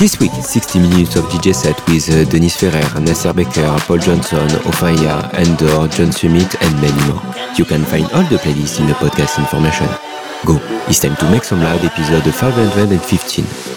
This week, 60 minutes of DJ set with uh, Dennis Ferrer, Nasser Becker, Paul Johnson, Ofaya, Endor, John Summit and many more. You can find all the playlists in the podcast information. Go, it's time to Make Some Loud episode 515.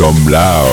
Some loud.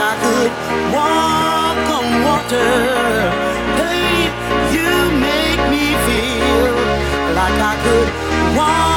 I could walk on water. Hey, you make me feel like I could walk.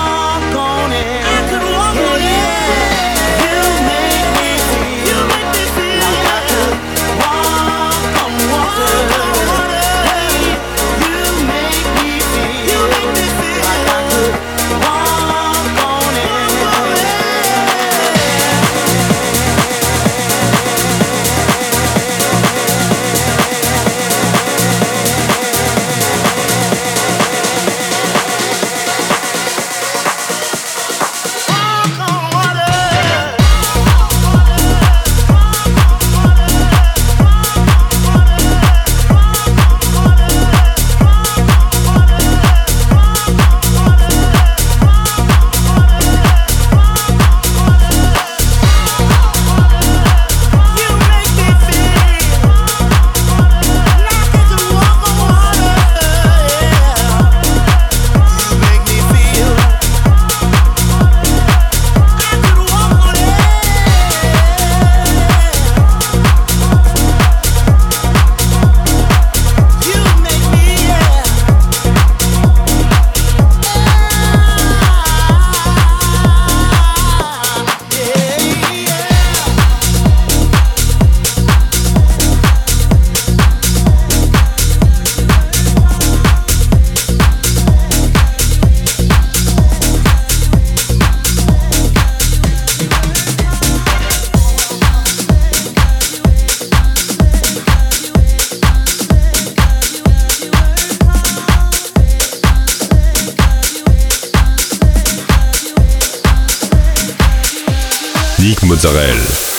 Israel.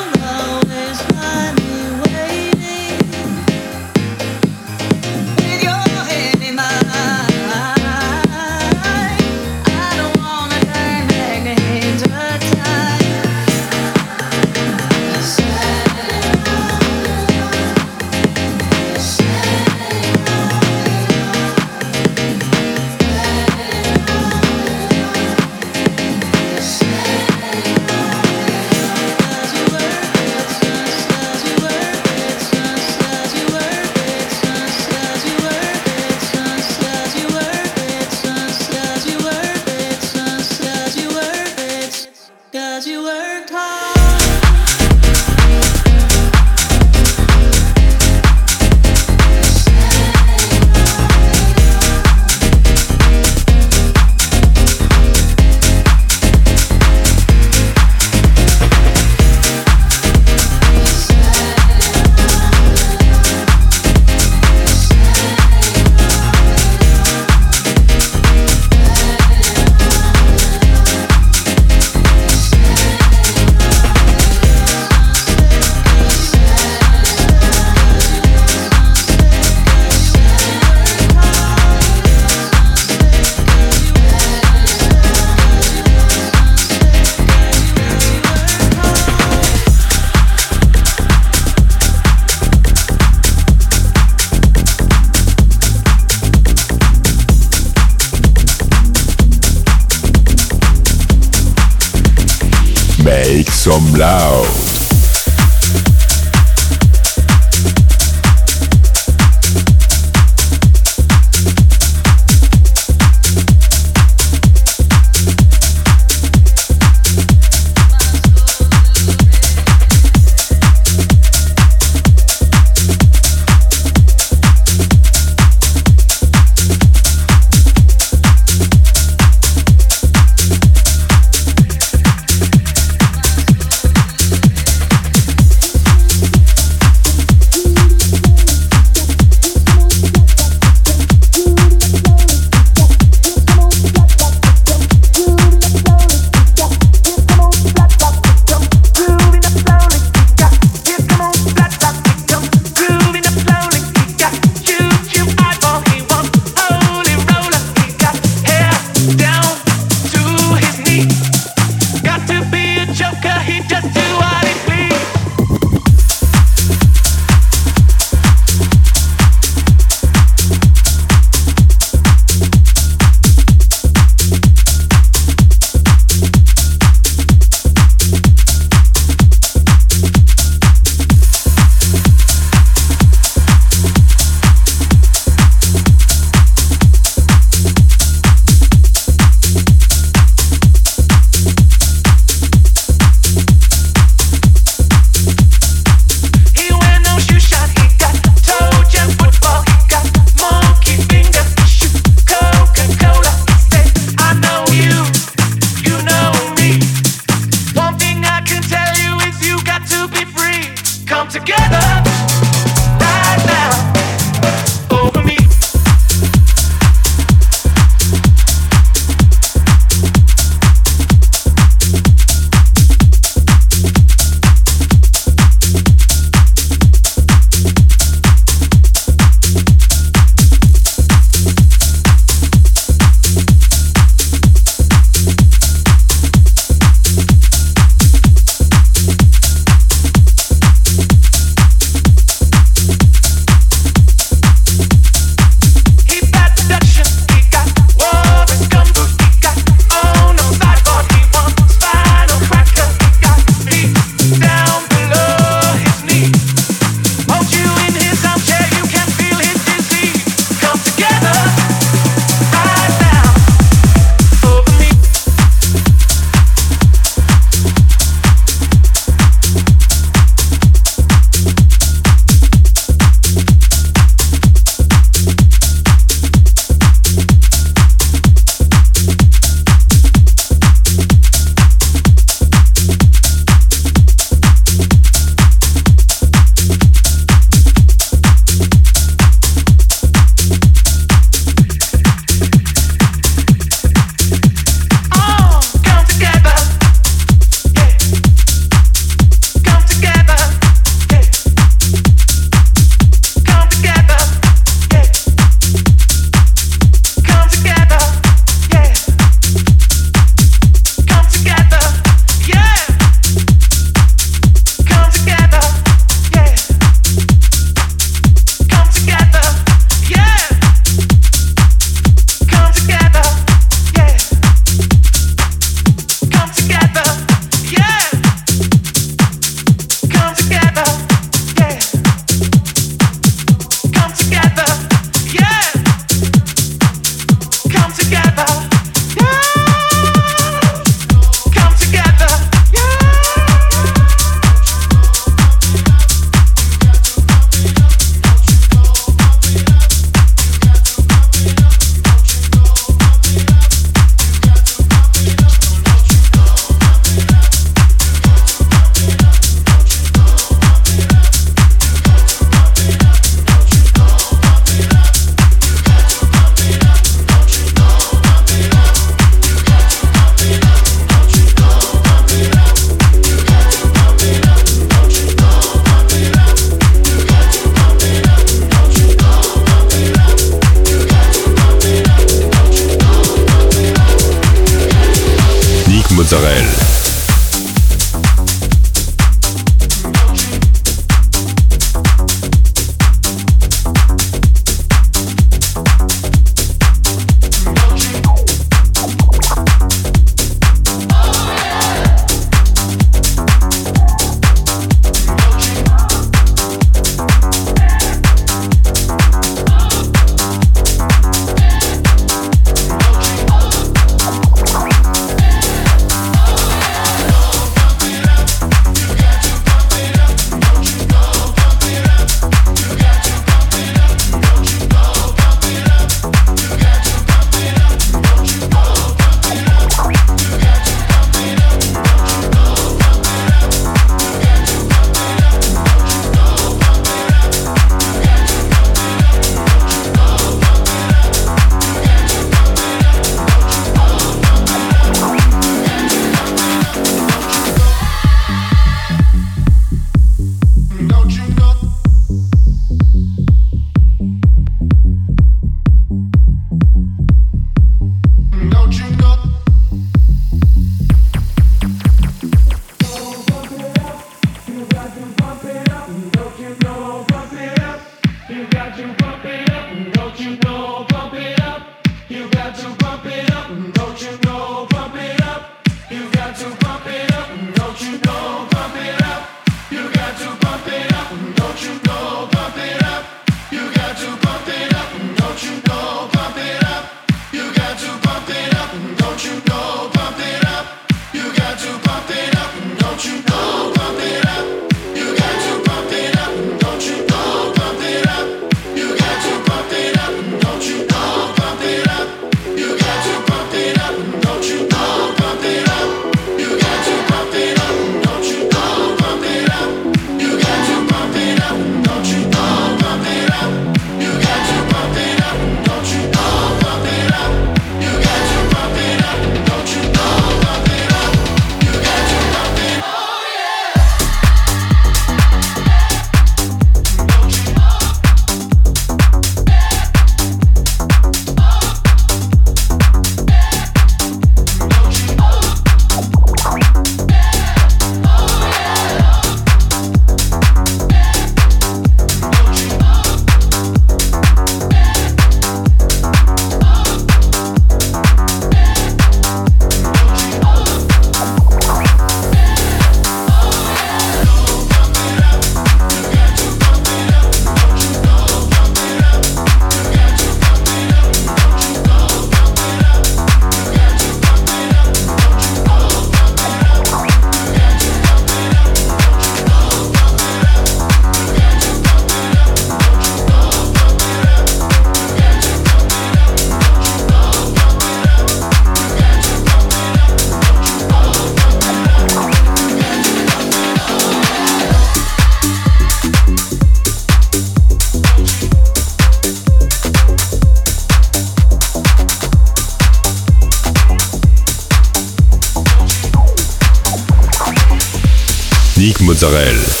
Israël.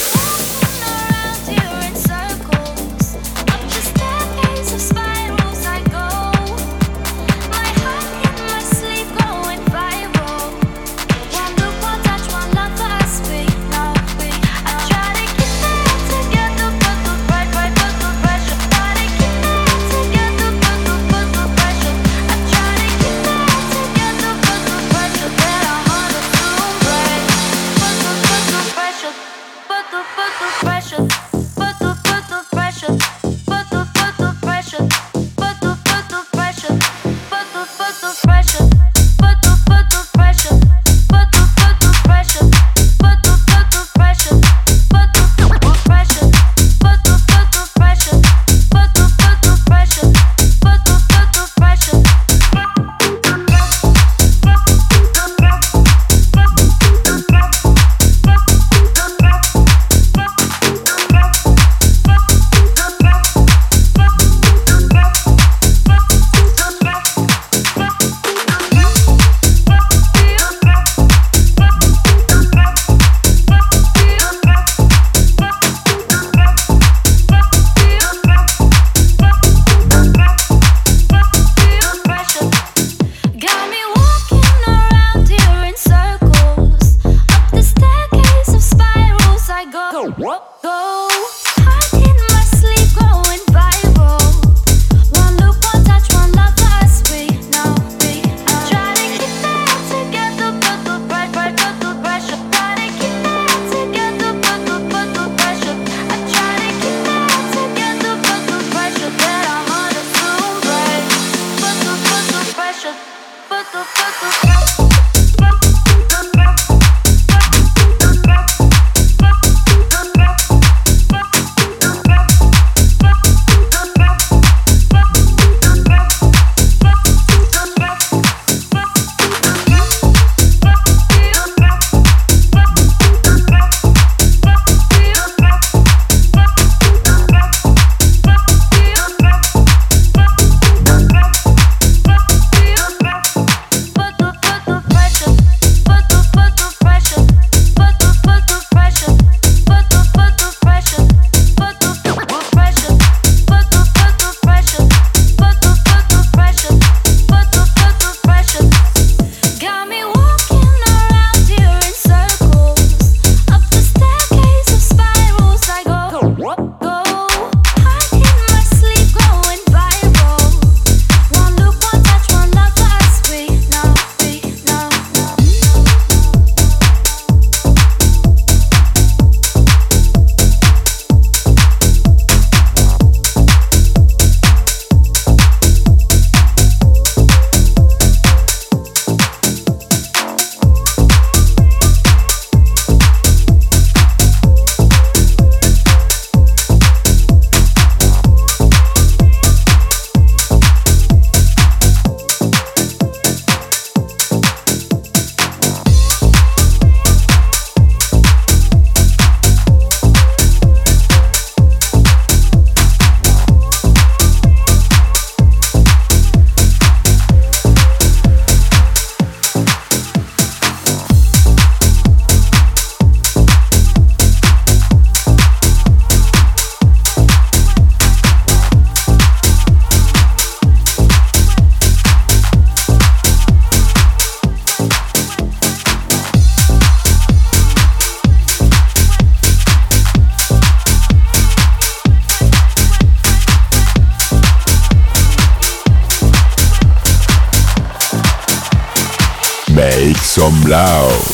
Ciao.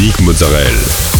Nick Mozzarella.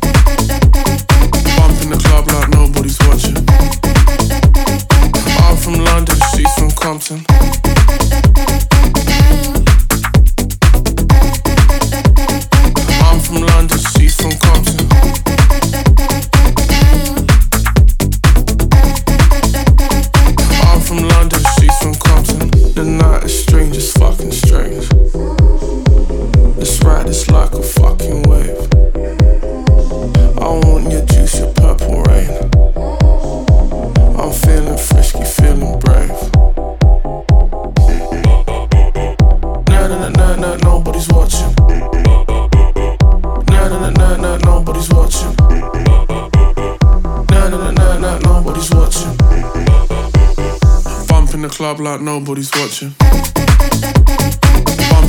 like nobody's watching. Bump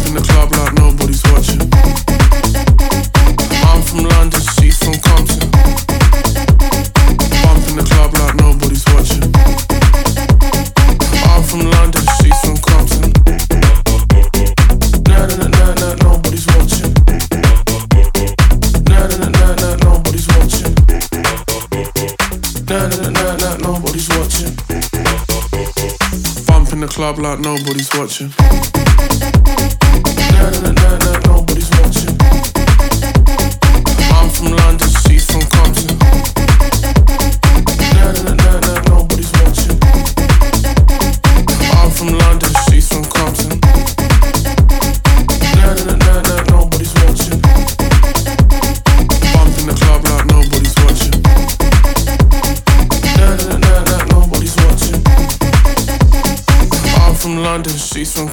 in the club like like nobody's watching.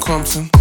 She's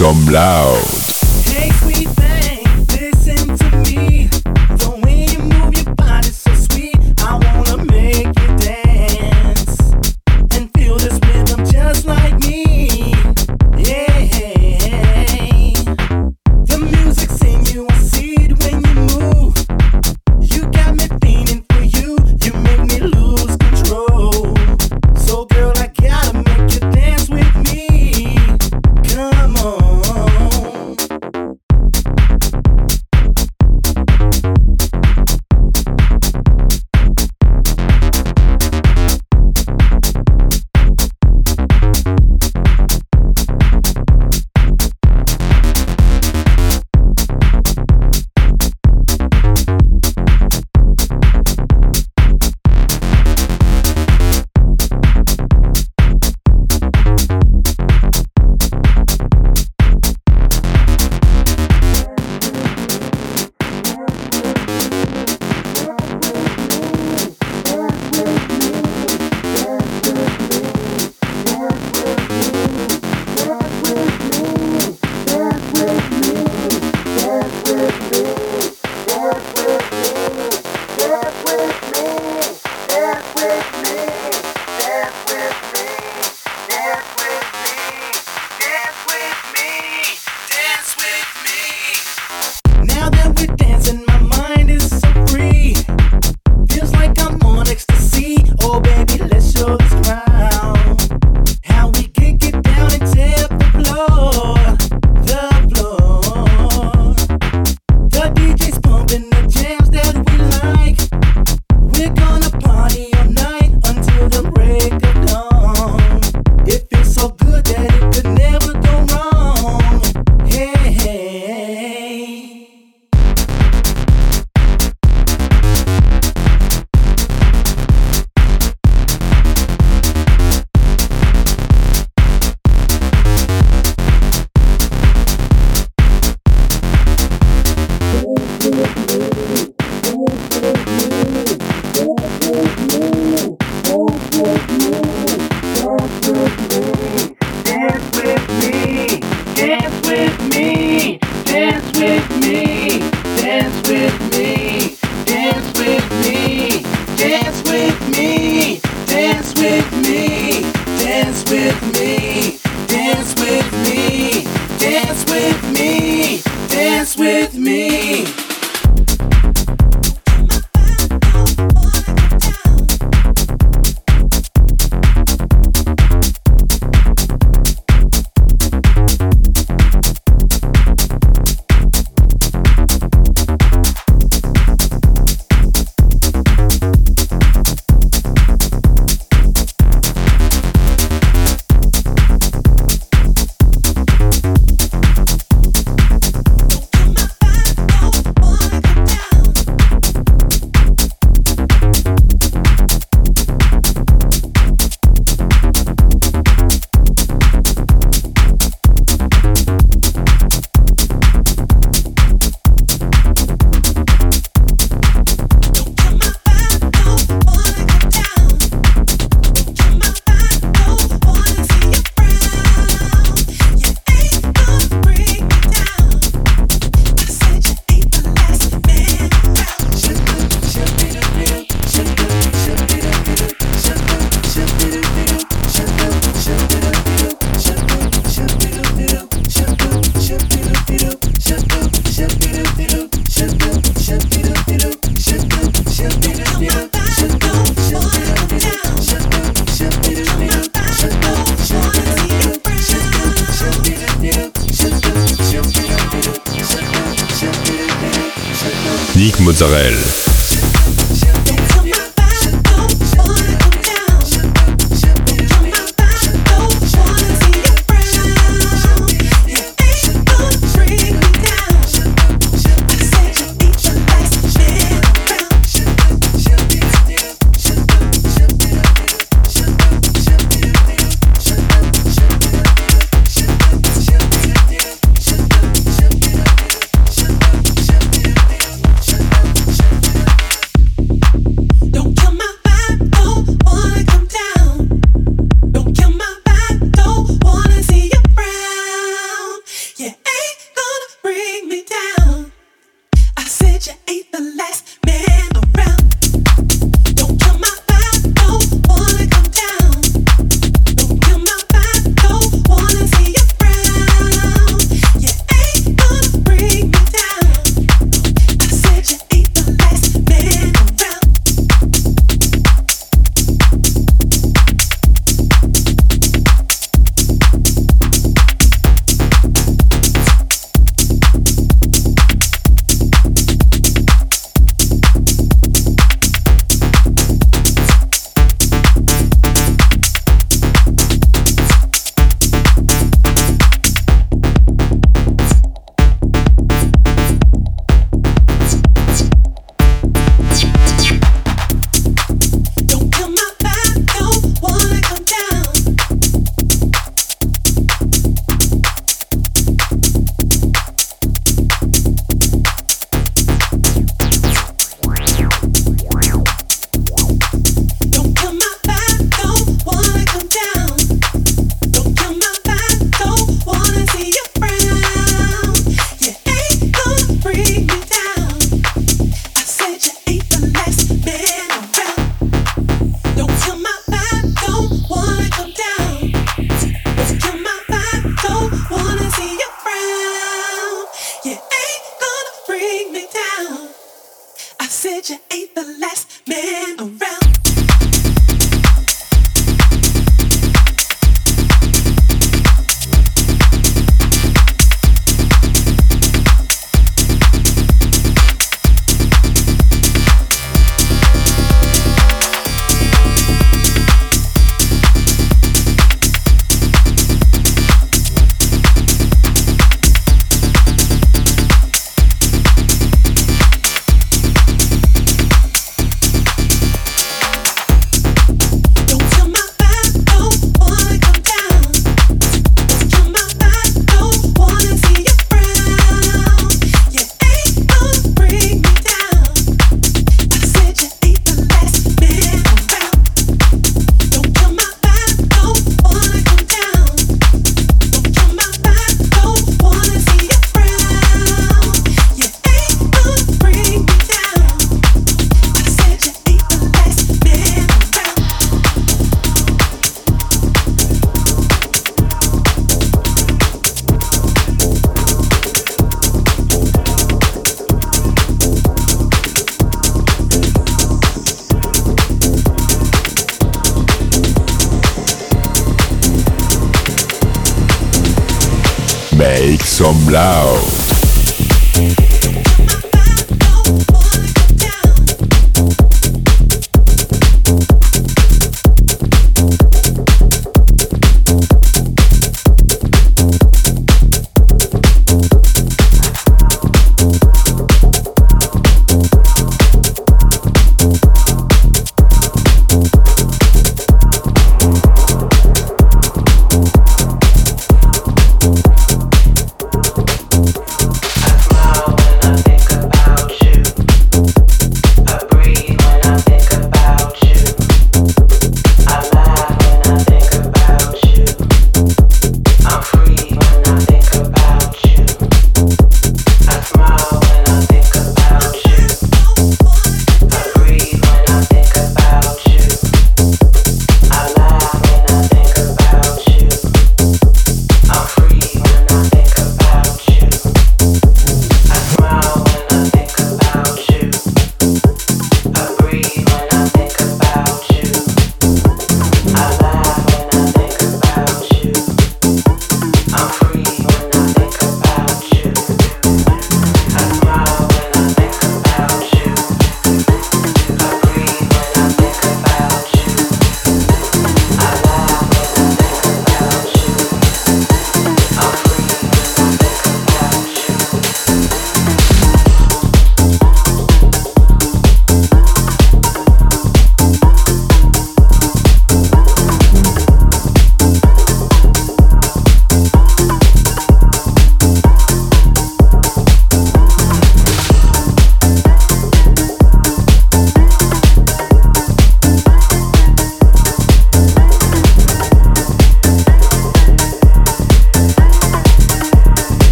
some loud.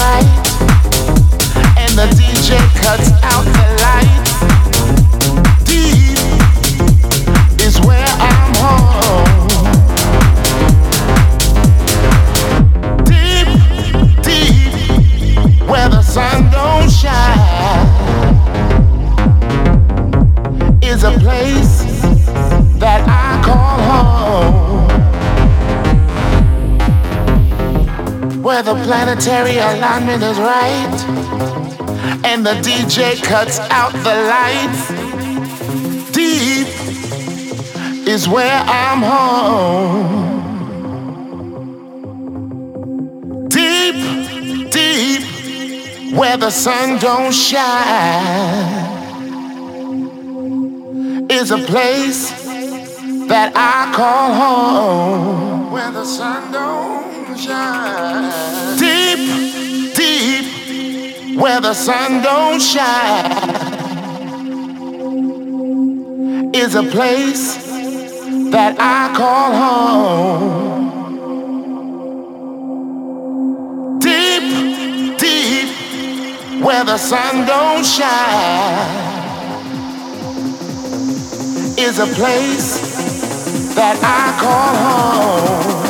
right, and the DJ cuts planetary alignment is right, and the DJ cuts out the lights. Deep is where I'm home. Deep, deep, where the sun don't shine, is a place that I call home. Where the sun don't shine where the sun don't shine, is a place that I call home. Deep, deep, where the sun don't shine, is a place that I call home.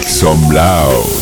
Make some loud.